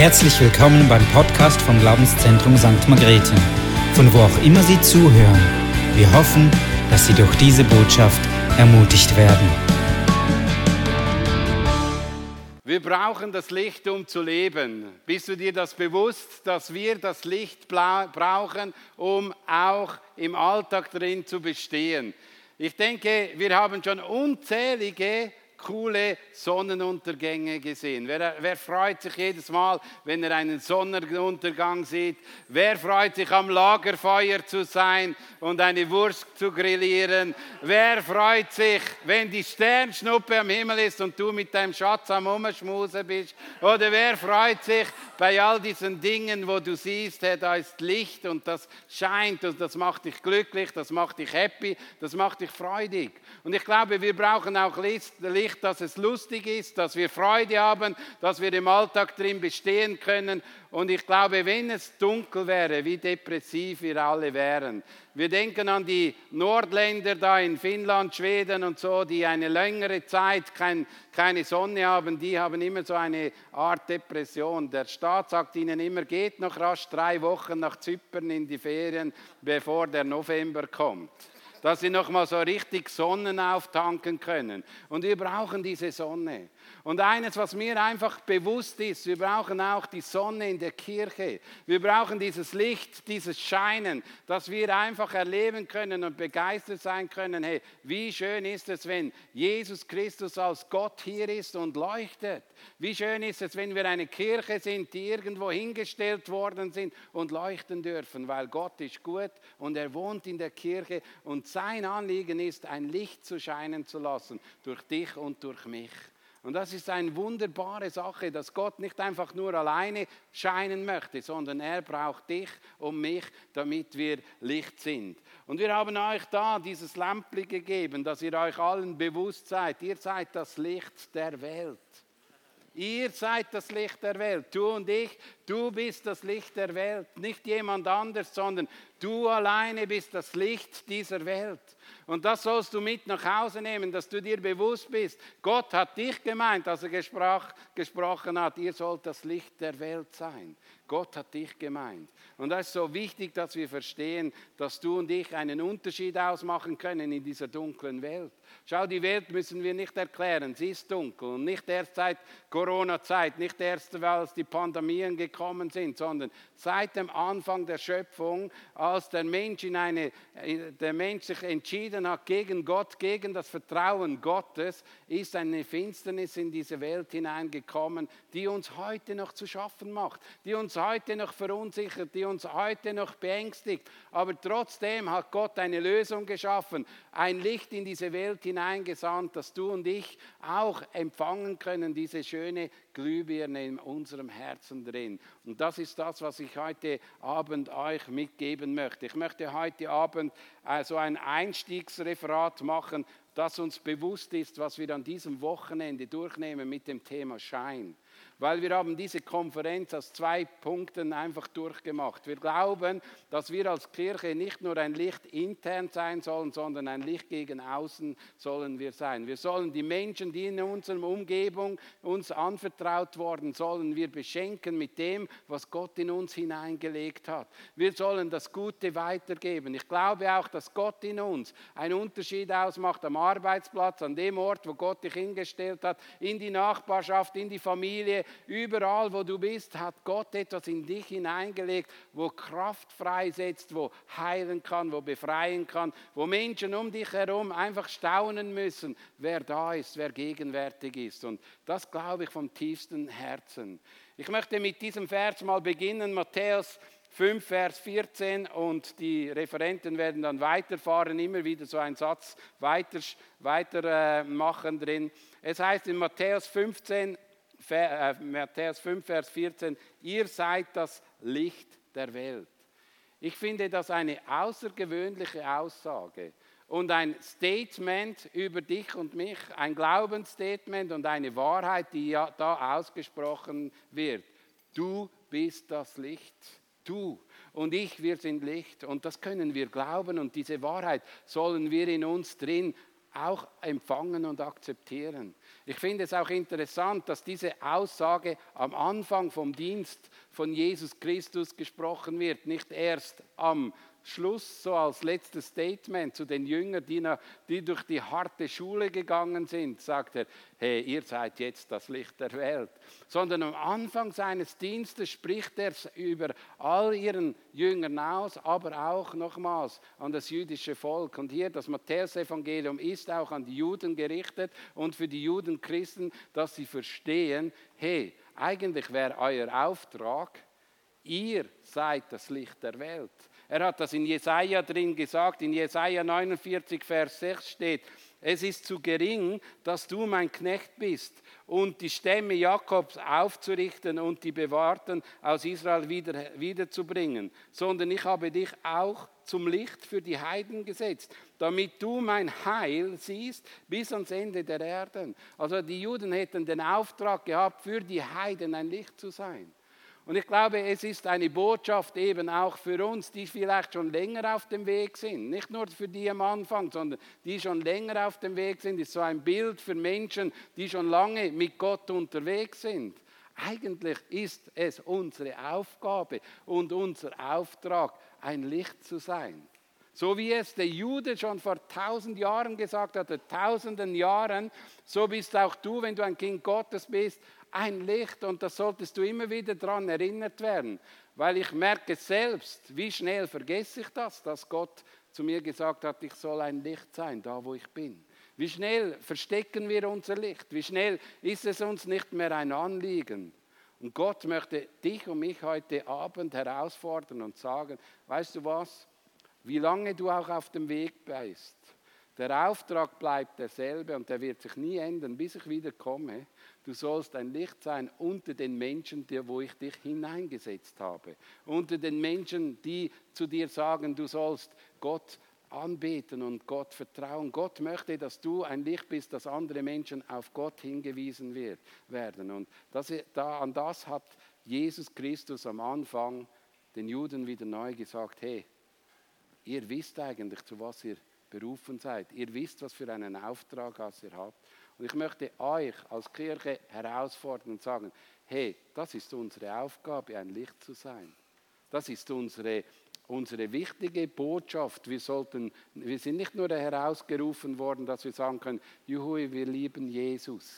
Herzlich willkommen beim Podcast vom Glaubenszentrum St. Margrethe, von wo auch immer Sie zuhören. Wir hoffen, dass Sie durch diese Botschaft ermutigt werden. Wir brauchen das Licht, um zu leben. Bist du dir das bewusst, dass wir das Licht brauchen, um auch im Alltag drin zu bestehen? Ich denke, wir haben schon unzählige coole Sonnenuntergänge gesehen. Wer, wer, freut sich jedes Mal, wenn er einen Sonnenuntergang sieht? Wer freut sich am Lagerfeuer zu sein und eine Wurst zu grillieren? Wer freut sich, wenn die Sternschnuppe am Himmel ist und du mit deinem Schatz am Umschmusen bist? Oder wer freut sich bei all diesen Dingen, wo du siehst, hey, da ist Licht und das scheint und das macht dich glücklich, das macht dich happy, das macht dich freudig. Und ich glaube, wir brauchen auch Licht Licht, dass es lustig ist, dass wir Freude haben, dass wir im Alltag drin bestehen können. Und ich glaube, wenn es dunkel wäre, wie depressiv wir alle wären. Wir denken an die Nordländer da in Finnland, Schweden und so, die eine längere Zeit kein, keine Sonne haben, die haben immer so eine Art Depression. Der Staat sagt ihnen immer, geht noch rasch drei Wochen nach Zypern in die Ferien, bevor der November kommt dass sie nochmal so richtig Sonnen auftanken können. Und wir brauchen diese Sonne. Und eines, was mir einfach bewusst ist, wir brauchen auch die Sonne in der Kirche. Wir brauchen dieses Licht, dieses Scheinen, dass wir einfach erleben können und begeistert sein können. Hey, wie schön ist es, wenn Jesus Christus als Gott hier ist und leuchtet. Wie schön ist es, wenn wir eine Kirche sind, die irgendwo hingestellt worden sind und leuchten dürfen, weil Gott ist gut und er wohnt in der Kirche und sein Anliegen ist, ein Licht zu scheinen zu lassen durch dich und durch mich. Und das ist eine wunderbare Sache, dass Gott nicht einfach nur alleine scheinen möchte, sondern er braucht dich und mich, damit wir Licht sind. Und wir haben euch da dieses Lämpli gegeben, dass ihr euch allen bewusst seid. Ihr seid das Licht der Welt. Ihr seid das Licht der Welt. Du und ich, du bist das Licht der Welt. Nicht jemand anders, sondern du alleine bist das Licht dieser Welt. Und das sollst du mit nach Hause nehmen, dass du dir bewusst bist. Gott hat dich gemeint, als er gesprach, gesprochen hat, ihr sollt das Licht der Welt sein. Gott hat dich gemeint. Und das ist so wichtig, dass wir verstehen, dass du und ich einen Unterschied ausmachen können in dieser dunklen Welt. Schau, die Welt müssen wir nicht erklären, sie ist dunkel. Und nicht erst seit Corona-Zeit, nicht erst, weil die Pandemien gekommen sind, sondern seit dem Anfang der Schöpfung, als der Mensch, in eine, der Mensch sich entschieden hat gegen Gott, gegen das Vertrauen Gottes, ist eine Finsternis in diese Welt hineingekommen, die uns heute noch zu schaffen macht, die uns heute noch verunsichert, die uns heute noch beängstigt. Aber trotzdem hat Gott eine Lösung geschaffen, ein Licht in diese Welt hineingesandt, dass du und ich auch empfangen können, diese schöne Glühbirne in unserem Herzen drin. Und das ist das, was ich heute Abend euch mitgeben möchte. Ich möchte heute Abend äh, so ein Einstiegsreferat machen, das uns bewusst ist, was wir an diesem Wochenende durchnehmen mit dem Thema Schein weil wir haben diese Konferenz aus zwei Punkten einfach durchgemacht. Wir glauben, dass wir als Kirche nicht nur ein Licht intern sein sollen, sondern ein Licht gegen außen sollen wir sein. Wir sollen die Menschen, die in unserer Umgebung uns anvertraut worden, sollen wir beschenken mit dem, was Gott in uns hineingelegt hat. Wir sollen das Gute weitergeben. Ich glaube auch, dass Gott in uns einen Unterschied ausmacht am Arbeitsplatz, an dem Ort, wo Gott dich hingestellt hat, in die Nachbarschaft, in die Familie, Überall, wo du bist, hat Gott etwas in dich hineingelegt, wo Kraft freisetzt, wo heilen kann, wo befreien kann, wo Menschen um dich herum einfach staunen müssen, wer da ist, wer gegenwärtig ist. Und das glaube ich vom tiefsten Herzen. Ich möchte mit diesem Vers mal beginnen, Matthäus 5, Vers 14 und die Referenten werden dann weiterfahren, immer wieder so einen Satz weiter, weiter äh, drin. Es heißt in Matthäus 15, äh, Matthäus 5, Vers 14, ihr seid das Licht der Welt. Ich finde das eine außergewöhnliche Aussage und ein Statement über dich und mich, ein Glaubensstatement und eine Wahrheit, die ja da ausgesprochen wird. Du bist das Licht. Du und ich, wir sind Licht und das können wir glauben und diese Wahrheit sollen wir in uns drin auch empfangen und akzeptieren. Ich finde es auch interessant, dass diese Aussage am Anfang vom Dienst von Jesus Christus gesprochen wird, nicht erst am Schluss, so als letztes Statement zu den Jüngern, die, die durch die harte Schule gegangen sind, sagt er, hey, ihr seid jetzt das Licht der Welt. Sondern am Anfang seines Dienstes spricht er über all ihren Jüngern aus, aber auch nochmals an das jüdische Volk. Und hier das Matthäusevangelium ist auch an die Juden gerichtet und für die Juden Christen, dass sie verstehen, hey, eigentlich wäre euer Auftrag, ihr seid das Licht der Welt. Er hat das in Jesaja drin gesagt. In Jesaja 49, Vers 6 steht: Es ist zu gering, dass du mein Knecht bist und die Stämme Jakobs aufzurichten und die Bewahrten aus Israel wieder, wiederzubringen, sondern ich habe dich auch zum Licht für die Heiden gesetzt, damit du mein Heil siehst bis ans Ende der Erden. Also die Juden hätten den Auftrag gehabt, für die Heiden ein Licht zu sein. Und ich glaube, es ist eine Botschaft eben auch für uns, die vielleicht schon länger auf dem Weg sind. Nicht nur für die am Anfang, sondern die schon länger auf dem Weg sind. Ist so ein Bild für Menschen, die schon lange mit Gott unterwegs sind. Eigentlich ist es unsere Aufgabe und unser Auftrag, ein Licht zu sein. So wie es der Jude schon vor tausend Jahren gesagt hat, tausenden Jahren, so bist auch du, wenn du ein Kind Gottes bist, ein Licht und da solltest du immer wieder daran erinnert werden, weil ich merke selbst, wie schnell vergesse ich das, dass Gott zu mir gesagt hat, ich soll ein Licht sein, da wo ich bin. Wie schnell verstecken wir unser Licht? Wie schnell ist es uns nicht mehr ein Anliegen? Und Gott möchte dich und mich heute Abend herausfordern und sagen, weißt du was, wie lange du auch auf dem Weg bist, der Auftrag bleibt derselbe und der wird sich nie ändern, bis ich wieder komme. Du sollst ein Licht sein unter den Menschen, wo ich dich hineingesetzt habe. Unter den Menschen, die zu dir sagen, du sollst Gott anbeten und Gott vertrauen. Gott möchte, dass du ein Licht bist, dass andere Menschen auf Gott hingewiesen wird, werden. Und das, da, an das hat Jesus Christus am Anfang den Juden wieder neu gesagt, hey, ihr wisst eigentlich, zu was ihr berufen seid. Ihr wisst, was für einen Auftrag ihr habt. Und ich möchte euch als Kirche herausfordern und sagen, hey, das ist unsere Aufgabe, ein Licht zu sein. Das ist unsere, unsere wichtige Botschaft. Wir, sollten, wir sind nicht nur herausgerufen worden, dass wir sagen können, juhu, wir lieben Jesus,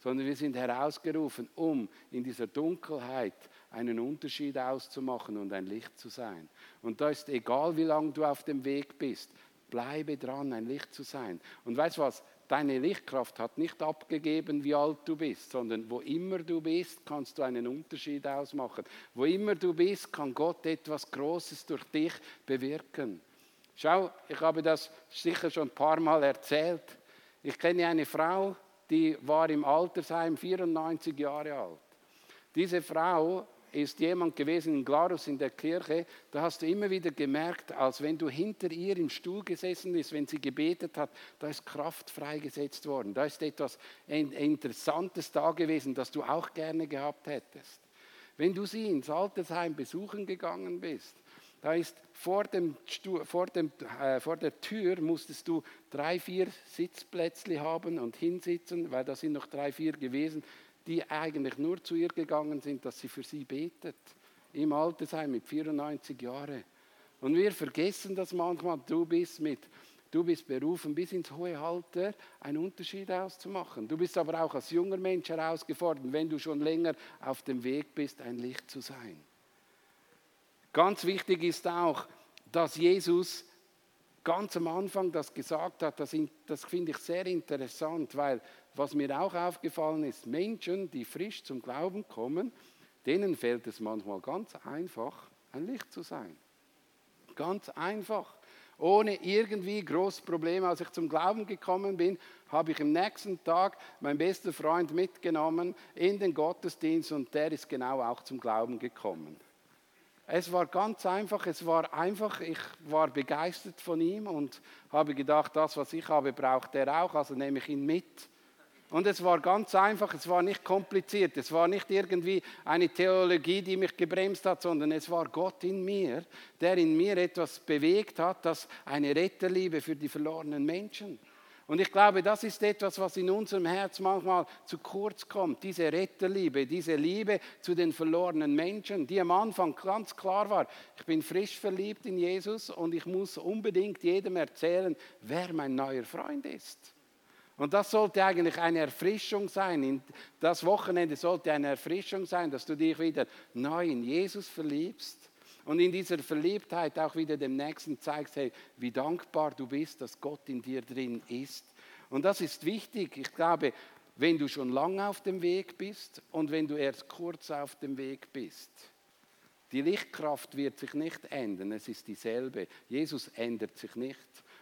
sondern wir sind herausgerufen, um in dieser Dunkelheit einen Unterschied auszumachen und ein Licht zu sein. Und da ist egal, wie lange du auf dem Weg bist, bleibe dran, ein Licht zu sein. Und weißt du was? Deine Lichtkraft hat nicht abgegeben, wie alt du bist, sondern wo immer du bist, kannst du einen Unterschied ausmachen. Wo immer du bist, kann Gott etwas Großes durch dich bewirken. Schau, ich habe das sicher schon ein paar Mal erzählt. Ich kenne eine Frau, die war im Altersheim 94 Jahre alt. Diese Frau ist jemand gewesen in Glarus in der Kirche, da hast du immer wieder gemerkt, als wenn du hinter ihr im Stuhl gesessen bist, wenn sie gebetet hat, da ist Kraft freigesetzt worden. Da ist etwas Interessantes da gewesen, das du auch gerne gehabt hättest. Wenn du sie ins Altersheim besuchen gegangen bist, da ist vor, dem, vor, dem, äh, vor der Tür musstest du drei, vier Sitzplätzle haben und hinsitzen, weil da sind noch drei, vier gewesen die eigentlich nur zu ihr gegangen sind, dass sie für sie betet. Im Altersheim mit 94 Jahren. Und wir vergessen das manchmal. Du bist mit, du bist berufen, bis ins hohe Alter einen Unterschied auszumachen. Du bist aber auch als junger Mensch herausgefordert, wenn du schon länger auf dem Weg bist, ein Licht zu sein. Ganz wichtig ist auch, dass Jesus ganz am Anfang das gesagt hat, das, das finde ich sehr interessant, weil was mir auch aufgefallen ist, Menschen, die frisch zum Glauben kommen, denen fällt es manchmal ganz einfach, ein Licht zu sein. Ganz einfach. Ohne irgendwie große Probleme. Als ich zum Glauben gekommen bin, habe ich am nächsten Tag meinen besten Freund mitgenommen in den Gottesdienst und der ist genau auch zum Glauben gekommen. Es war ganz einfach, es war einfach, ich war begeistert von ihm und habe gedacht, das, was ich habe, braucht er auch, also nehme ich ihn mit. Und es war ganz einfach, es war nicht kompliziert, es war nicht irgendwie eine Theologie, die mich gebremst hat, sondern es war Gott in mir, der in mir etwas bewegt hat, das eine Retterliebe für die verlorenen Menschen. Und ich glaube, das ist etwas, was in unserem Herz manchmal zu kurz kommt. Diese Retterliebe, diese Liebe zu den verlorenen Menschen, die am Anfang ganz klar war, ich bin frisch verliebt in Jesus und ich muss unbedingt jedem erzählen, wer mein neuer Freund ist. Und das sollte eigentlich eine Erfrischung sein. Das Wochenende sollte eine Erfrischung sein, dass du dich wieder neu in Jesus verliebst und in dieser Verliebtheit auch wieder dem Nächsten zeigst, hey, wie dankbar du bist, dass Gott in dir drin ist. Und das ist wichtig. Ich glaube, wenn du schon lange auf dem Weg bist und wenn du erst kurz auf dem Weg bist, die Lichtkraft wird sich nicht ändern, es ist dieselbe. Jesus ändert sich nicht.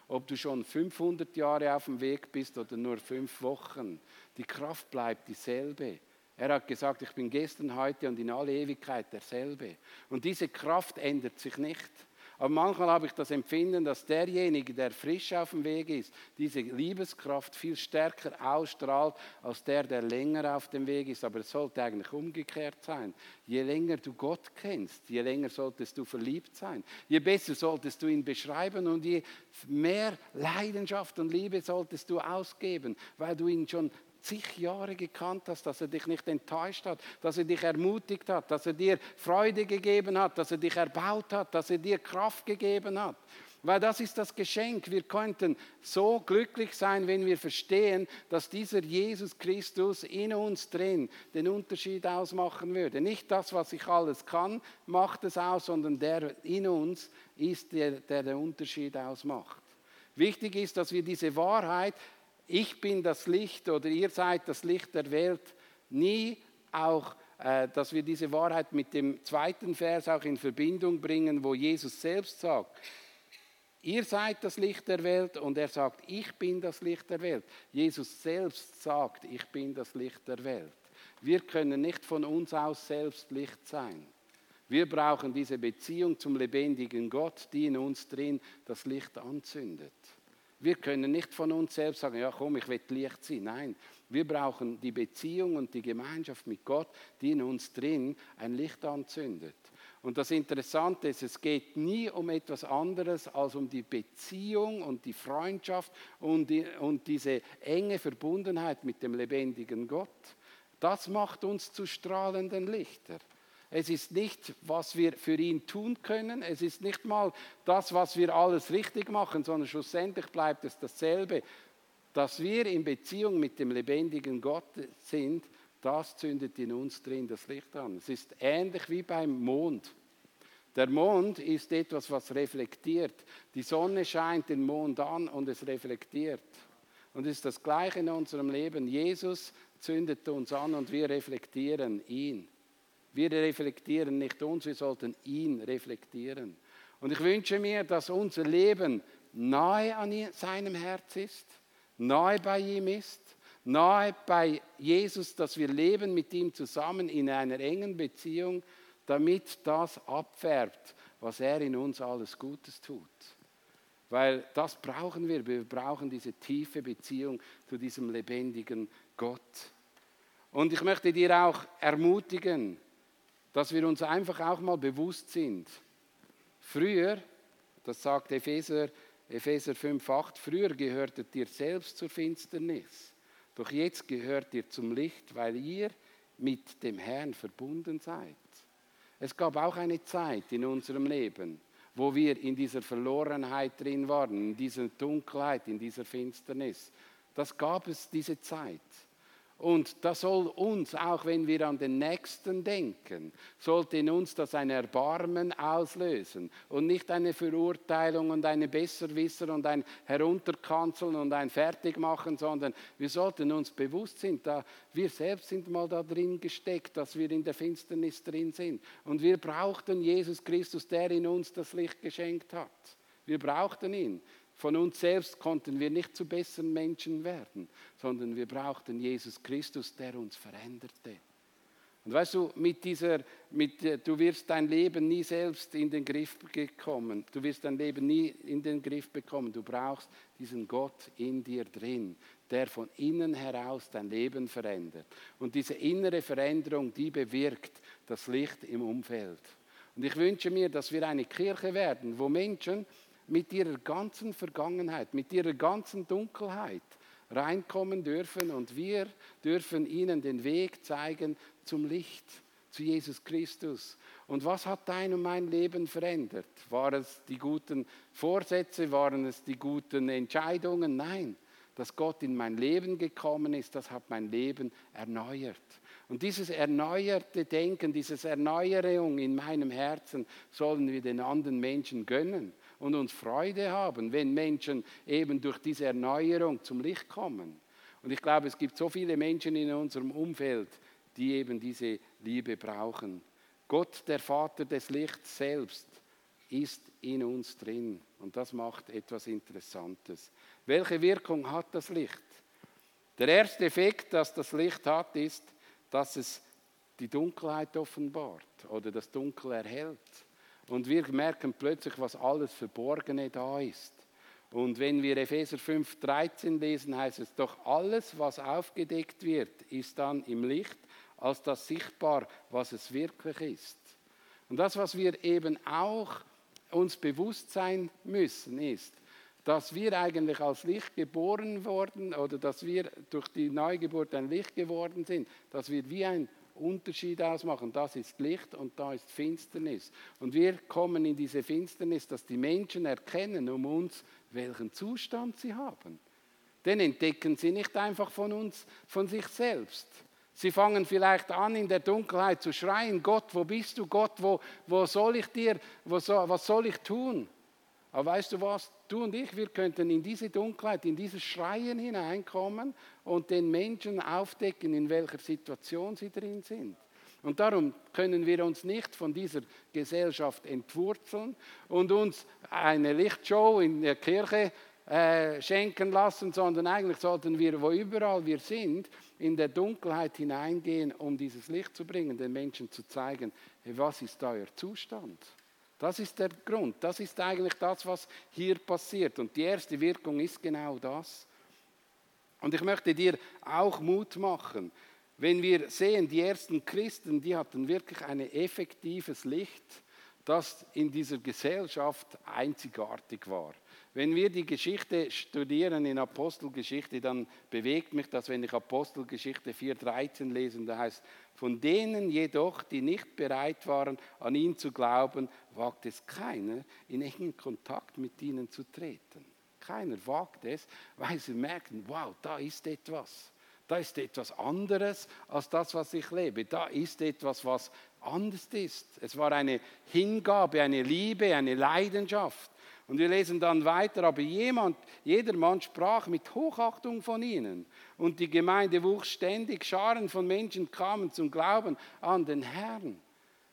Ob du schon 500 Jahre auf dem Weg bist oder nur fünf Wochen, die Kraft bleibt dieselbe. Er hat gesagt, ich bin gestern, heute und in alle Ewigkeit derselbe. Und diese Kraft ändert sich nicht. Aber manchmal habe ich das Empfinden, dass derjenige, der frisch auf dem Weg ist, diese Liebeskraft viel stärker ausstrahlt als der, der länger auf dem Weg ist. Aber es sollte eigentlich umgekehrt sein. Je länger du Gott kennst, je länger solltest du verliebt sein. Je besser solltest du ihn beschreiben und je mehr Leidenschaft und Liebe solltest du ausgeben, weil du ihn schon zig Jahre gekannt hast, dass er dich nicht enttäuscht hat, dass er dich ermutigt hat, dass er dir Freude gegeben hat, dass er dich erbaut hat, dass er dir Kraft gegeben hat. Weil das ist das Geschenk. Wir könnten so glücklich sein, wenn wir verstehen, dass dieser Jesus Christus in uns drin den Unterschied ausmachen würde. Nicht das, was ich alles kann, macht es aus, sondern der in uns ist, der der, der Unterschied ausmacht. Wichtig ist, dass wir diese Wahrheit ich bin das Licht oder ihr seid das Licht der Welt, nie auch, äh, dass wir diese Wahrheit mit dem zweiten Vers auch in Verbindung bringen, wo Jesus selbst sagt, ihr seid das Licht der Welt und er sagt, ich bin das Licht der Welt. Jesus selbst sagt, ich bin das Licht der Welt. Wir können nicht von uns aus selbst Licht sein. Wir brauchen diese Beziehung zum lebendigen Gott, die in uns drin das Licht anzündet. Wir können nicht von uns selbst sagen, ja komm, ich will Licht sein. Nein, wir brauchen die Beziehung und die Gemeinschaft mit Gott, die in uns drin ein Licht anzündet. Und das Interessante ist, es geht nie um etwas anderes als um die Beziehung und die Freundschaft und, die, und diese enge Verbundenheit mit dem lebendigen Gott. Das macht uns zu strahlenden Lichtern. Es ist nicht, was wir für ihn tun können. Es ist nicht mal das, was wir alles richtig machen, sondern schlussendlich bleibt es dasselbe. Dass wir in Beziehung mit dem lebendigen Gott sind, das zündet in uns drin das Licht an. Es ist ähnlich wie beim Mond. Der Mond ist etwas, was reflektiert. Die Sonne scheint den Mond an und es reflektiert. Und es ist das Gleiche in unserem Leben. Jesus zündet uns an und wir reflektieren ihn. Wir reflektieren nicht uns, wir sollten ihn reflektieren. Und ich wünsche mir, dass unser Leben nahe an seinem Herz ist, nahe bei ihm ist, nahe bei Jesus, dass wir leben mit ihm zusammen in einer engen Beziehung, damit das abfärbt, was er in uns alles Gutes tut. Weil das brauchen wir. Wir brauchen diese tiefe Beziehung zu diesem lebendigen Gott. Und ich möchte dir auch ermutigen, dass wir uns einfach auch mal bewusst sind. Früher, das sagt Epheser, Epheser 5,8, früher gehörtet ihr selbst zur Finsternis, doch jetzt gehört ihr zum Licht, weil ihr mit dem Herrn verbunden seid. Es gab auch eine Zeit in unserem Leben, wo wir in dieser Verlorenheit drin waren, in dieser Dunkelheit, in dieser Finsternis. Das gab es diese Zeit. Und das soll uns, auch wenn wir an den Nächsten denken, sollte in uns das ein Erbarmen auslösen und nicht eine Verurteilung und eine Besserwisser und ein Herunterkanzeln und ein Fertigmachen, sondern wir sollten uns bewusst sein, da wir selbst sind mal da drin gesteckt, dass wir in der Finsternis drin sind. Und wir brauchten Jesus Christus, der in uns das Licht geschenkt hat. Wir brauchten ihn. Von uns selbst konnten wir nicht zu besseren Menschen werden, sondern wir brauchten Jesus Christus, der uns veränderte. Und weißt du, mit dieser, mit, äh, du wirst dein Leben nie selbst in den Griff bekommen. Du wirst dein Leben nie in den Griff bekommen. Du brauchst diesen Gott in dir drin, der von innen heraus dein Leben verändert. Und diese innere Veränderung, die bewirkt das Licht im Umfeld. Und ich wünsche mir, dass wir eine Kirche werden, wo Menschen mit ihrer ganzen Vergangenheit, mit ihrer ganzen Dunkelheit, reinkommen dürfen und wir dürfen ihnen den Weg zeigen zum Licht, zu Jesus Christus. Und was hat dein und mein Leben verändert? War es die guten Vorsätze? Waren es die guten Entscheidungen? Nein, dass Gott in mein Leben gekommen ist, das hat mein Leben erneuert. Und dieses erneuerte Denken, diese Erneuerung in meinem Herzen sollen wir den anderen Menschen gönnen und uns Freude haben, wenn Menschen eben durch diese Erneuerung zum Licht kommen. Und ich glaube, es gibt so viele Menschen in unserem Umfeld, die eben diese Liebe brauchen. Gott, der Vater des Lichts selbst, ist in uns drin. Und das macht etwas Interessantes. Welche Wirkung hat das Licht? Der erste Effekt, das das Licht hat, ist, dass es die Dunkelheit offenbart oder das Dunkel erhält. Und wir merken plötzlich, was alles Verborgene da ist. Und wenn wir Epheser 5,13 lesen, heißt es doch, alles, was aufgedeckt wird, ist dann im Licht als das sichtbar, was es wirklich ist. Und das, was wir eben auch uns bewusst sein müssen, ist, dass wir eigentlich als Licht geboren wurden oder dass wir durch die Neugeburt ein Licht geworden sind, dass wir wie ein Unterschied ausmachen. Das ist Licht und da ist Finsternis. Und wir kommen in diese Finsternis, dass die Menschen erkennen um uns, welchen Zustand sie haben. Den entdecken sie nicht einfach von uns, von sich selbst. Sie fangen vielleicht an, in der Dunkelheit zu schreien, Gott, wo bist du? Gott, wo, wo soll ich dir, wo was soll ich tun? Aber weißt du was? Du und ich, wir könnten in diese Dunkelheit, in dieses Schreien hineinkommen und den Menschen aufdecken, in welcher Situation sie drin sind. Und darum können wir uns nicht von dieser Gesellschaft entwurzeln und uns eine Lichtshow in der Kirche äh, schenken lassen, sondern eigentlich sollten wir, wo überall wir sind, in der Dunkelheit hineingehen, um dieses Licht zu bringen, den Menschen zu zeigen, was ist euer Zustand? Das ist der Grund, das ist eigentlich das, was hier passiert. Und die erste Wirkung ist genau das. Und ich möchte dir auch Mut machen, wenn wir sehen, die ersten Christen, die hatten wirklich ein effektives Licht, das in dieser Gesellschaft einzigartig war. Wenn wir die Geschichte studieren in Apostelgeschichte, dann bewegt mich das, wenn ich Apostelgeschichte 4.13 lese, da heißt, von denen jedoch, die nicht bereit waren, an ihn zu glauben, wagt es keiner, in engen Kontakt mit ihnen zu treten. Keiner wagt es, weil sie merken, wow, da ist etwas. Da ist etwas anderes als das, was ich lebe. Da ist etwas, was anders ist. Es war eine Hingabe, eine Liebe, eine Leidenschaft. Und wir lesen dann weiter, aber jemand, jeder Mann sprach mit Hochachtung von ihnen. Und die Gemeinde wuchs ständig, Scharen von Menschen kamen zum Glauben an den Herrn,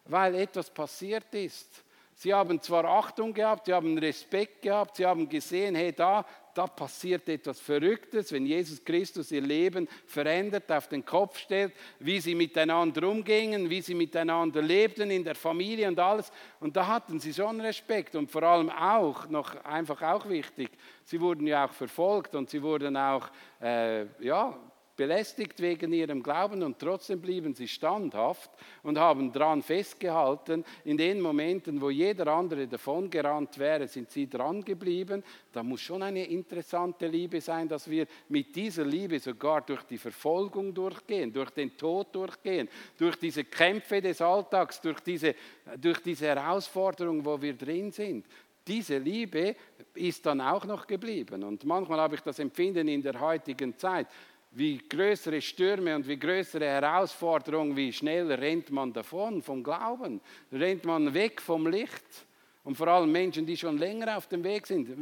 weil etwas passiert ist. Sie haben zwar Achtung gehabt, sie haben Respekt gehabt, sie haben gesehen, hey, da, da passiert etwas Verrücktes, wenn Jesus Christus ihr Leben verändert, auf den Kopf stellt, wie sie miteinander umgingen, wie sie miteinander lebten in der Familie und alles. Und da hatten sie schon Respekt und vor allem auch, noch einfach auch wichtig, sie wurden ja auch verfolgt und sie wurden auch, äh, ja, belästigt wegen ihrem Glauben und trotzdem blieben sie standhaft und haben daran festgehalten. In den Momenten, wo jeder andere davongerannt wäre, sind sie dran geblieben. Da muss schon eine interessante Liebe sein, dass wir mit dieser Liebe sogar durch die Verfolgung durchgehen, durch den Tod durchgehen, durch diese Kämpfe des Alltags, durch diese, durch diese Herausforderung, wo wir drin sind diese Liebe ist dann auch noch geblieben. Und manchmal habe ich das Empfinden in der heutigen Zeit, wie größere Stürme und wie größere Herausforderungen, wie schnell rennt man davon vom Glauben, rennt man weg vom Licht. Und vor allem Menschen, die schon länger auf dem Weg sind.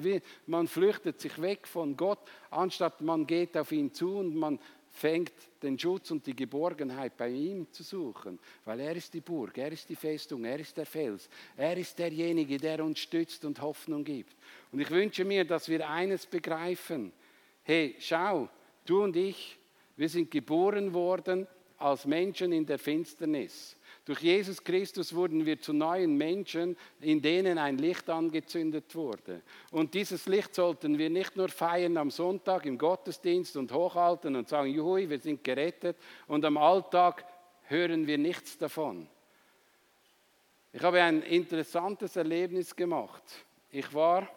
Man flüchtet sich weg von Gott, anstatt man geht auf ihn zu und man fängt den Schutz und die Geborgenheit bei ihm zu suchen. Weil er ist die Burg, er ist die Festung, er ist der Fels, er ist derjenige, der uns stützt und Hoffnung gibt. Und ich wünsche mir, dass wir eines begreifen. Hey, schau, Du und ich, wir sind geboren worden als Menschen in der Finsternis. Durch Jesus Christus wurden wir zu neuen Menschen, in denen ein Licht angezündet wurde. Und dieses Licht sollten wir nicht nur feiern am Sonntag im Gottesdienst und hochhalten und sagen, juhui, wir sind gerettet. Und am Alltag hören wir nichts davon. Ich habe ein interessantes Erlebnis gemacht. Ich war,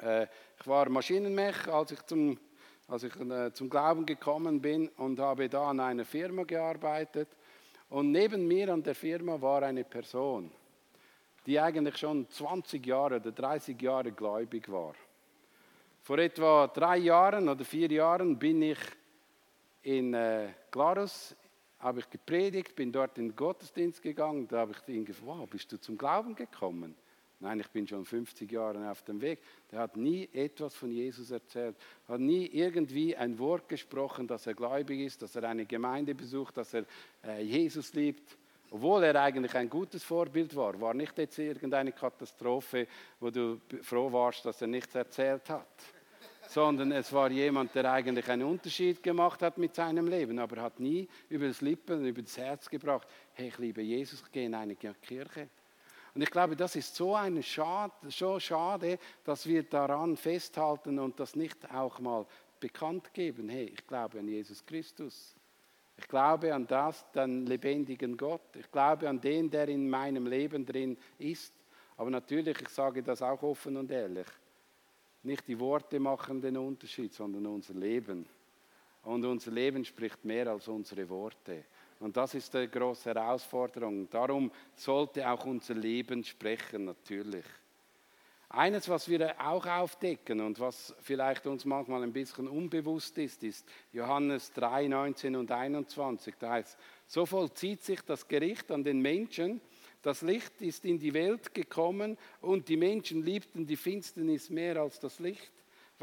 äh, ich war Maschinenmech, als ich zum als ich äh, zum Glauben gekommen bin und habe da an einer Firma gearbeitet. Und neben mir an der Firma war eine Person, die eigentlich schon 20 Jahre oder 30 Jahre gläubig war. Vor etwa drei Jahren oder vier Jahren bin ich in äh, Glarus, habe ich gepredigt, bin dort in den Gottesdienst gegangen. Da habe ich ihn gefragt, wow, bist du zum Glauben gekommen? Nein, ich bin schon 50 Jahre auf dem Weg. Der hat nie etwas von Jesus erzählt, hat nie irgendwie ein Wort gesprochen, dass er gläubig ist, dass er eine Gemeinde besucht, dass er äh, Jesus liebt. Obwohl er eigentlich ein gutes Vorbild war, war nicht jetzt irgendeine Katastrophe, wo du froh warst, dass er nichts erzählt hat sondern es war jemand, der eigentlich einen Unterschied gemacht hat mit seinem Leben, aber hat nie über das Lippen, über das Herz gebracht, hey, ich liebe Jesus, ich gehe in eine Kirche. Und ich glaube, das ist so, eine Schade, so schade, dass wir daran festhalten und das nicht auch mal bekannt geben. Hey, ich glaube an Jesus Christus. Ich glaube an das, den lebendigen Gott. Ich glaube an den, der in meinem Leben drin ist. Aber natürlich, ich sage das auch offen und ehrlich. Nicht die Worte machen den Unterschied, sondern unser Leben. Und unser Leben spricht mehr als unsere Worte. Und das ist die große Herausforderung. Darum sollte auch unser Leben sprechen, natürlich. Eines, was wir auch aufdecken und was vielleicht uns manchmal ein bisschen unbewusst ist, ist Johannes 3, 19 und 21. Da heißt, so vollzieht sich das Gericht an den Menschen. Das Licht ist in die Welt gekommen und die Menschen liebten die Finsternis mehr als das Licht,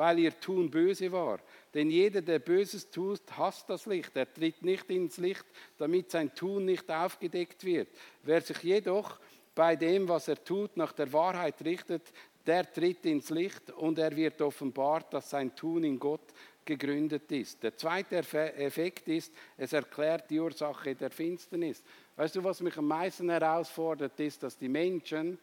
weil ihr Tun böse war. Denn jeder, der Böses tut, hasst das Licht. Er tritt nicht ins Licht, damit sein Tun nicht aufgedeckt wird. Wer sich jedoch bei dem, was er tut, nach der Wahrheit richtet, der tritt ins Licht und er wird offenbart, dass sein Tun in Gott gegründet ist. Der zweite Effekt ist, es erklärt die Ursache der Finsternis. Weißt du, was mich am meisten herausfordert, ist, dass die Menschen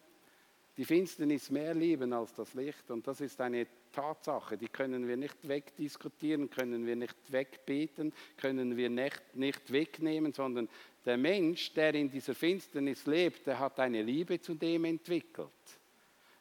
die Finsternis mehr lieben als das Licht. Und das ist eine Tatsache, die können wir nicht wegdiskutieren, können wir nicht wegbeten, können wir nicht, nicht wegnehmen, sondern der Mensch, der in dieser Finsternis lebt, der hat eine Liebe zu dem entwickelt.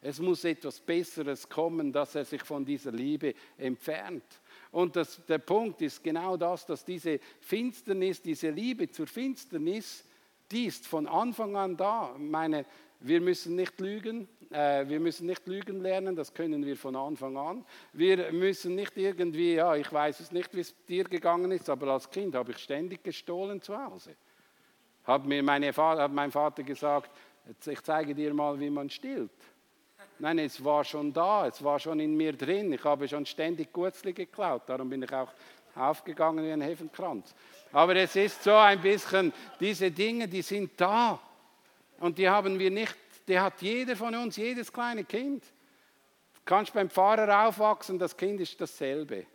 Es muss etwas Besseres kommen, dass er sich von dieser Liebe entfernt. Und das, der Punkt ist genau das, dass diese Finsternis, diese Liebe zur Finsternis, die ist von Anfang an da. Meine, wir müssen nicht lügen, wir müssen nicht lügen lernen, das können wir von Anfang an. Wir müssen nicht irgendwie, ja, ich weiß es nicht, wie es dir gegangen ist, aber als Kind habe ich ständig gestohlen zu Hause. Hat mir meine, hat mein Vater gesagt, ich zeige dir mal, wie man stillt. Nein, es war schon da, es war schon in mir drin. Ich habe schon ständig Gurzli geklaut, darum bin ich auch aufgegangen wie ein Hefenkranz. Aber es ist so ein bisschen, diese Dinge, die sind da. Und die haben wir nicht, die hat jeder von uns, jedes kleine Kind. Du kannst beim Pfarrer aufwachsen, das Kind ist dasselbe.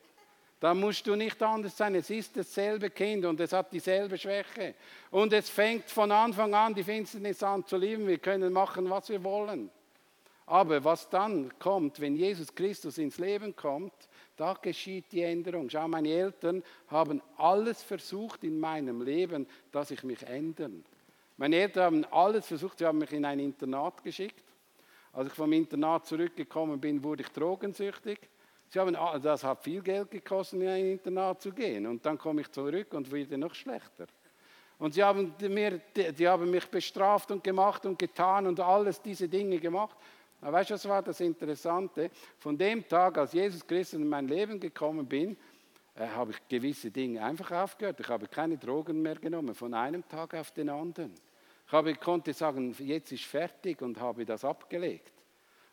Da musst du nicht anders sein. Es ist dasselbe Kind und es hat dieselbe Schwäche. Und es fängt von Anfang an die Finsternis an zu lieben. Wir können machen, was wir wollen. Aber was dann kommt, wenn Jesus Christus ins Leben kommt, da geschieht die Änderung. Schau, meine Eltern haben alles versucht in meinem Leben, dass ich mich ändern. Meine Eltern haben alles versucht, sie haben mich in ein Internat geschickt. Als ich vom Internat zurückgekommen bin, wurde ich drogensüchtig. Sie haben, das hat viel Geld gekostet, in ein Internat zu gehen. Und dann komme ich zurück und wurde noch schlechter. Und sie haben, mir, die haben mich bestraft und gemacht und getan und alles diese Dinge gemacht. Aber weißt du, was war das Interessante? Von dem Tag, als Jesus Christus in mein Leben gekommen bin, äh, habe ich gewisse Dinge einfach aufgehört. Ich habe keine Drogen mehr genommen, von einem Tag auf den anderen. Ich habe, konnte sagen, jetzt ist fertig und habe das abgelegt.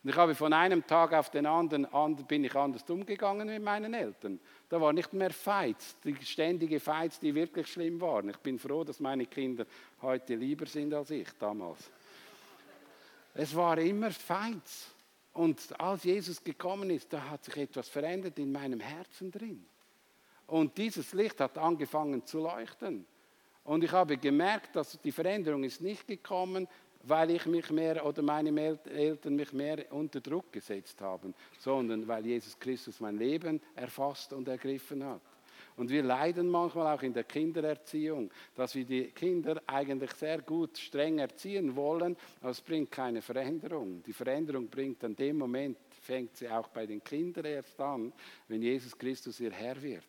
Und ich habe von einem Tag auf den anderen bin ich anders umgegangen mit meinen Eltern. Da war nicht mehr Fights, die ständige Fights, die wirklich schlimm waren. Ich bin froh, dass meine Kinder heute lieber sind als ich damals. Es war immer Feinds. Und als Jesus gekommen ist, da hat sich etwas verändert in meinem Herzen drin. Und dieses Licht hat angefangen zu leuchten. Und ich habe gemerkt, dass die Veränderung ist nicht gekommen, weil ich mich mehr oder meine Eltern mich mehr unter Druck gesetzt haben, sondern weil Jesus Christus mein Leben erfasst und ergriffen hat. Und wir leiden manchmal auch in der Kindererziehung, dass wir die Kinder eigentlich sehr gut streng erziehen wollen, aber es bringt keine Veränderung. Die Veränderung bringt an dem Moment fängt sie auch bei den Kindern erst an, wenn Jesus Christus ihr Herr wird.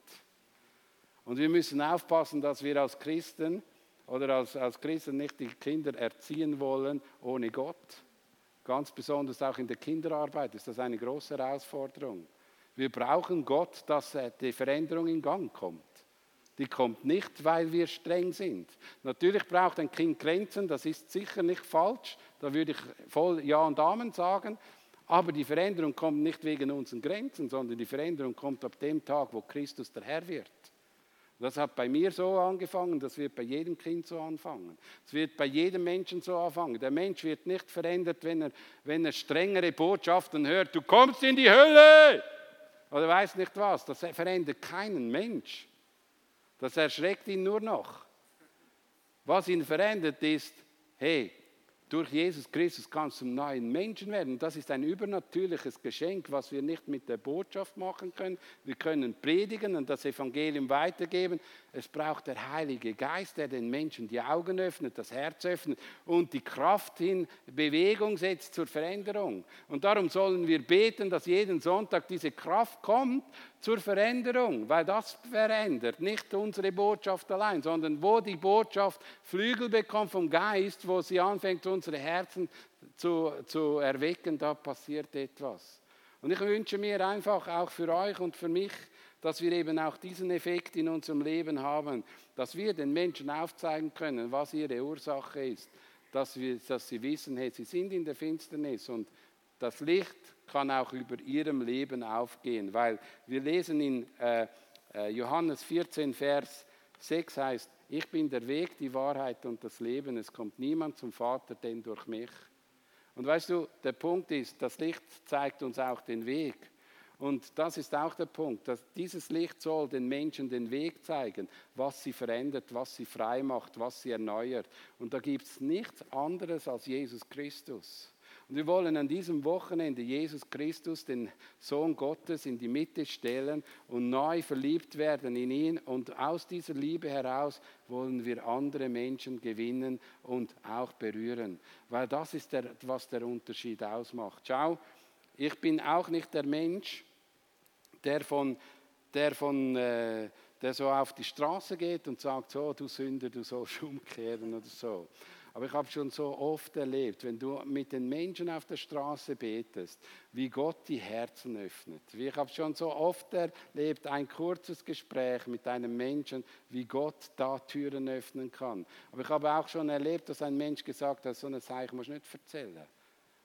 Und wir müssen aufpassen, dass wir als Christen oder als, als Christen nicht die Kinder erziehen wollen ohne Gott. Ganz besonders auch in der Kinderarbeit ist das eine große Herausforderung. Wir brauchen Gott, dass die Veränderung in Gang kommt. Die kommt nicht, weil wir streng sind. Natürlich braucht ein Kind Grenzen, das ist sicher nicht falsch. Da würde ich voll Ja und Amen sagen. Aber die Veränderung kommt nicht wegen unseren Grenzen, sondern die Veränderung kommt ab dem Tag, wo Christus der Herr wird. Das hat bei mir so angefangen, das wird bei jedem Kind so anfangen. Es wird bei jedem Menschen so anfangen. Der Mensch wird nicht verändert, wenn er, wenn er strengere Botschaften hört. Du kommst in die Hölle! Oder weiß nicht was. Das verändert keinen Mensch. Das erschreckt ihn nur noch. Was ihn verändert ist, hey, durch Jesus Christus kannst du zum neuen Menschen werden. Das ist ein übernatürliches Geschenk, was wir nicht mit der Botschaft machen können. Wir können predigen und das Evangelium weitergeben. Es braucht der Heilige Geist, der den Menschen die Augen öffnet, das Herz öffnet und die Kraft in Bewegung setzt zur Veränderung. Und darum sollen wir beten, dass jeden Sonntag diese Kraft kommt zur Veränderung, weil das verändert nicht unsere Botschaft allein, sondern wo die Botschaft Flügel bekommt vom Geist, wo sie anfängt, unsere Herzen zu, zu erwecken, da passiert etwas. Und ich wünsche mir einfach auch für euch und für mich, dass wir eben auch diesen Effekt in unserem Leben haben, dass wir den Menschen aufzeigen können, was ihre Ursache ist, dass, wir, dass sie wissen, hey, sie sind in der Finsternis und das Licht kann auch über ihrem Leben aufgehen, weil wir lesen in äh, äh, Johannes 14, Vers 6 heißt, ich bin der Weg, die Wahrheit und das Leben, es kommt niemand zum Vater, denn durch mich. Und weißt du, der Punkt ist, das Licht zeigt uns auch den Weg. Und das ist auch der Punkt, dass dieses Licht soll den Menschen den Weg zeigen, was sie verändert, was sie frei macht, was sie erneuert. Und da gibt es nichts anderes als Jesus Christus. Und wir wollen an diesem Wochenende Jesus Christus, den Sohn Gottes, in die Mitte stellen und neu verliebt werden in ihn. Und aus dieser Liebe heraus wollen wir andere Menschen gewinnen und auch berühren. Weil das ist, der, was der Unterschied ausmacht. Schau, ich bin auch nicht der Mensch, der von, der von äh, der so auf die Straße geht und sagt, so, du Sünder, du sollst umkehren oder so. Aber ich habe schon so oft erlebt, wenn du mit den Menschen auf der Straße betest, wie Gott die Herzen öffnet. Ich habe schon so oft erlebt, ein kurzes Gespräch mit einem Menschen, wie Gott da Türen öffnen kann. Aber ich habe auch schon erlebt, dass ein Mensch gesagt hat, so eine Sache muss nicht erzählen.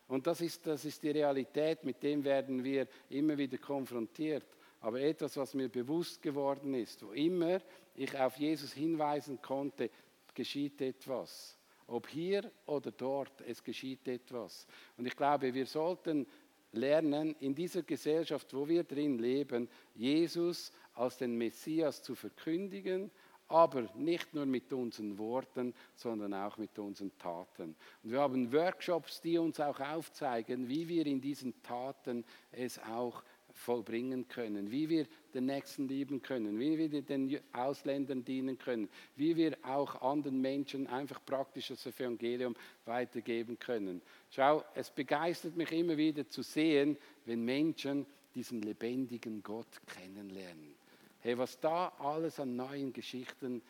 Und das ist, das ist die Realität, mit dem werden wir immer wieder konfrontiert. Aber etwas, was mir bewusst geworden ist, wo immer ich auf Jesus hinweisen konnte, geschieht etwas. Ob hier oder dort, es geschieht etwas. Und ich glaube, wir sollten lernen, in dieser Gesellschaft, wo wir drin leben, Jesus als den Messias zu verkündigen, aber nicht nur mit unseren Worten, sondern auch mit unseren Taten. Und wir haben Workshops, die uns auch aufzeigen, wie wir in diesen Taten es auch vollbringen können, wie wir den Nächsten lieben können, wie wir den Ausländern dienen können, wie wir auch anderen Menschen einfach praktisch das Evangelium weitergeben können. Schau, es begeistert mich immer wieder zu sehen, wenn Menschen diesen lebendigen Gott kennenlernen. Hey, was da alles an neuen Geschichten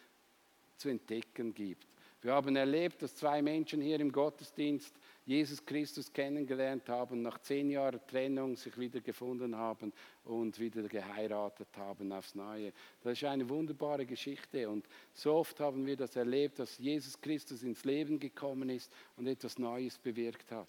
zu entdecken gibt. Wir haben erlebt, dass zwei Menschen hier im Gottesdienst Jesus Christus kennengelernt haben, nach zehn Jahren Trennung sich wieder gefunden haben und wieder geheiratet haben aufs Neue. Das ist eine wunderbare Geschichte und so oft haben wir das erlebt, dass Jesus Christus ins Leben gekommen ist und etwas Neues bewirkt hat.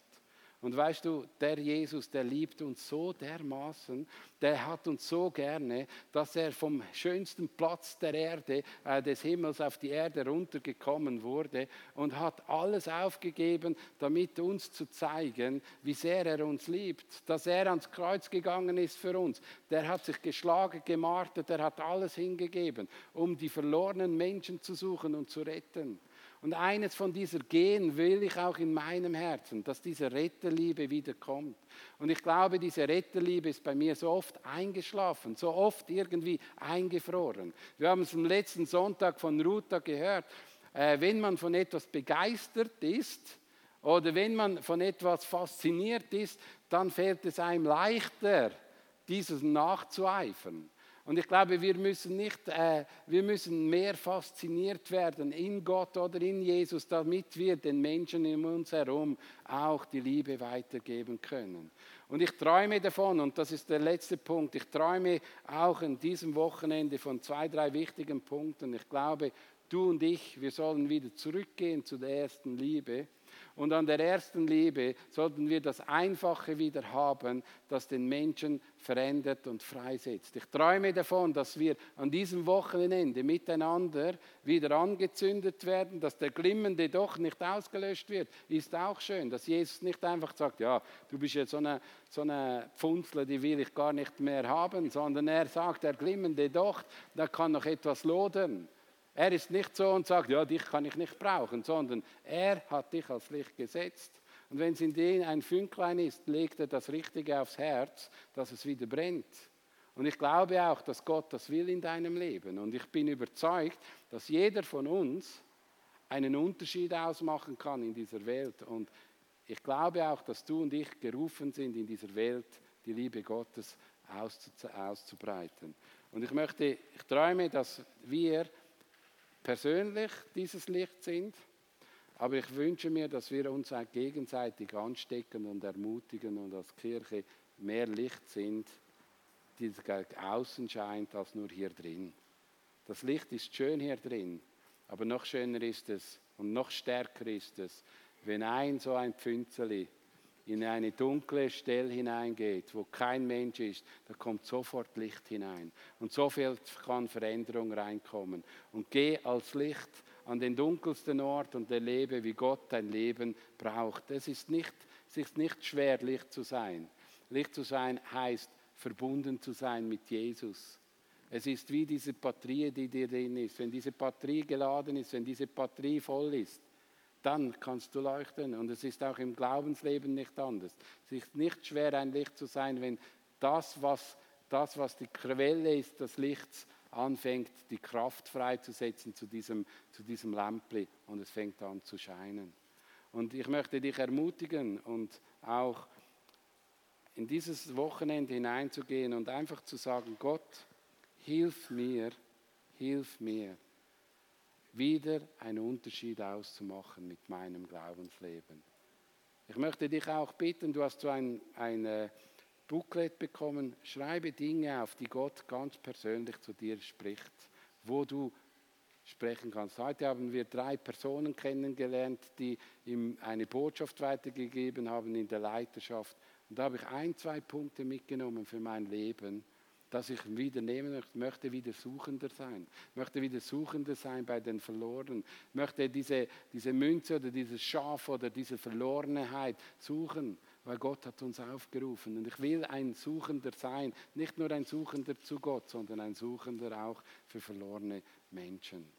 Und weißt du, der Jesus, der liebt uns so dermaßen, der hat uns so gerne, dass er vom schönsten Platz der Erde, äh, des Himmels auf die Erde runtergekommen wurde und hat alles aufgegeben, damit uns zu zeigen, wie sehr er uns liebt, dass er ans Kreuz gegangen ist für uns. Der hat sich geschlagen, gemartet, der hat alles hingegeben, um die verlorenen Menschen zu suchen und zu retten. Und eines von dieser Gehen will ich auch in meinem Herzen, dass diese Retterliebe wiederkommt. Und ich glaube, diese Retterliebe ist bei mir so oft eingeschlafen, so oft irgendwie eingefroren. Wir haben es am letzten Sonntag von Ruta gehört. Äh, wenn man von etwas begeistert ist, Oder wenn man von etwas fasziniert ist, dann fällt es einem leichter, dieses nachzueifern. Und ich glaube, wir müssen, nicht, äh, wir müssen mehr fasziniert werden in Gott oder in Jesus, damit wir den Menschen um uns herum auch die Liebe weitergeben können. Und ich träume davon, und das ist der letzte Punkt, ich träume auch in diesem Wochenende von zwei, drei wichtigen Punkten. Ich glaube, du und ich, wir sollen wieder zurückgehen zu der ersten Liebe und an der ersten Liebe sollten wir das Einfache wieder haben, das den Menschen verändert und freisetzt. Ich träume davon, dass wir an diesem Wochenende miteinander wieder angezündet werden, dass der Glimmende doch nicht ausgelöscht wird. Ist auch schön, dass Jesus nicht einfach sagt, ja, du bist jetzt so eine, so eine Pfunzle, die will ich gar nicht mehr haben, sondern er sagt, der Glimmende doch, da kann noch etwas lodern. Er ist nicht so und sagt, ja, dich kann ich nicht brauchen, sondern er hat dich als Licht gesetzt. Und wenn es in dir ein Fünklein ist, legt er das Richtige aufs Herz, dass es wieder brennt. Und ich glaube auch, dass Gott das will in deinem Leben. Und ich bin überzeugt, dass jeder von uns einen Unterschied ausmachen kann in dieser Welt. Und ich glaube auch, dass du und ich gerufen sind, in dieser Welt die Liebe Gottes auszubreiten. Und ich möchte, ich träume, dass wir persönlich dieses Licht sind, aber ich wünsche mir, dass wir uns gegenseitig anstecken und ermutigen und als Kirche mehr Licht sind, die außen scheint, als nur hier drin. Das Licht ist schön hier drin, aber noch schöner ist es und noch stärker ist es, wenn ein so ein Pfünzeli in eine dunkle Stelle hineingeht, wo kein Mensch ist, da kommt sofort Licht hinein. Und so viel kann Veränderung reinkommen. Und geh als Licht an den dunkelsten Ort und erlebe, wie Gott dein Leben braucht. Es ist nicht, es ist nicht schwer, Licht zu sein. Licht zu sein heißt, verbunden zu sein mit Jesus. Es ist wie diese Batterie, die dir drin ist. Wenn diese Batterie geladen ist, wenn diese Batterie voll ist, dann kannst du leuchten. Und es ist auch im Glaubensleben nicht anders. Es ist nicht schwer, ein Licht zu sein, wenn das, was, das, was die Quelle ist, das Lichts, anfängt, die Kraft freizusetzen zu diesem, zu diesem Lampli und es fängt an zu scheinen. Und ich möchte dich ermutigen und auch in dieses Wochenende hineinzugehen und einfach zu sagen, Gott, hilf mir, hilf mir wieder einen Unterschied auszumachen mit meinem Glaubensleben. Ich möchte dich auch bitten, du hast so ein, ein äh, Booklet bekommen, schreibe Dinge auf, die Gott ganz persönlich zu dir spricht, wo du sprechen kannst. Heute haben wir drei Personen kennengelernt, die ihm eine Botschaft weitergegeben haben in der Leiterschaft. Und da habe ich ein, zwei Punkte mitgenommen für mein Leben dass ich wieder nehmen möchte, möchte wieder Suchender sein, möchte wieder Suchender sein bei den Verlorenen, möchte diese, diese Münze oder dieses Schaf oder diese Verlorenheit suchen, weil Gott hat uns aufgerufen. Und ich will ein Suchender sein, nicht nur ein Suchender zu Gott, sondern ein Suchender auch für verlorene Menschen.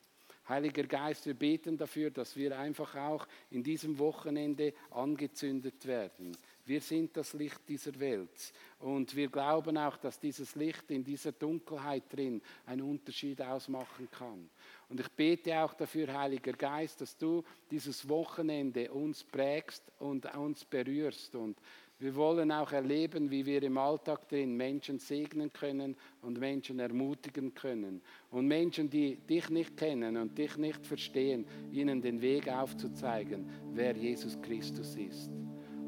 Heiliger Geist, wir beten dafür, dass wir einfach auch in diesem Wochenende angezündet werden. Wir sind das Licht dieser Welt. Und wir glauben auch, dass dieses Licht in dieser Dunkelheit drin einen Unterschied ausmachen kann. Und ich bete auch dafür, Heiliger Geist, dass du dieses Wochenende uns prägst und uns berührst. Und wir wollen auch erleben, wie wir im Alltag drin Menschen segnen können und Menschen ermutigen können. Und Menschen, die dich nicht kennen und dich nicht verstehen, ihnen den Weg aufzuzeigen, wer Jesus Christus ist.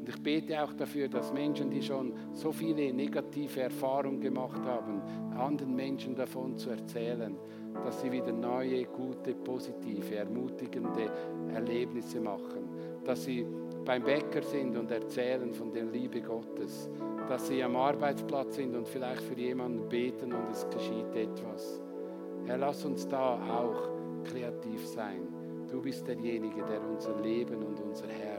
Und ich bete auch dafür, dass Menschen, die schon so viele negative Erfahrungen gemacht haben, anderen Menschen davon zu erzählen, dass sie wieder neue, gute, positive, ermutigende Erlebnisse machen, dass sie beim Bäcker sind und erzählen von der Liebe Gottes, dass sie am Arbeitsplatz sind und vielleicht für jemanden beten und es geschieht etwas. Herr, lass uns da auch kreativ sein. Du bist derjenige, der unser Leben und unser Herz.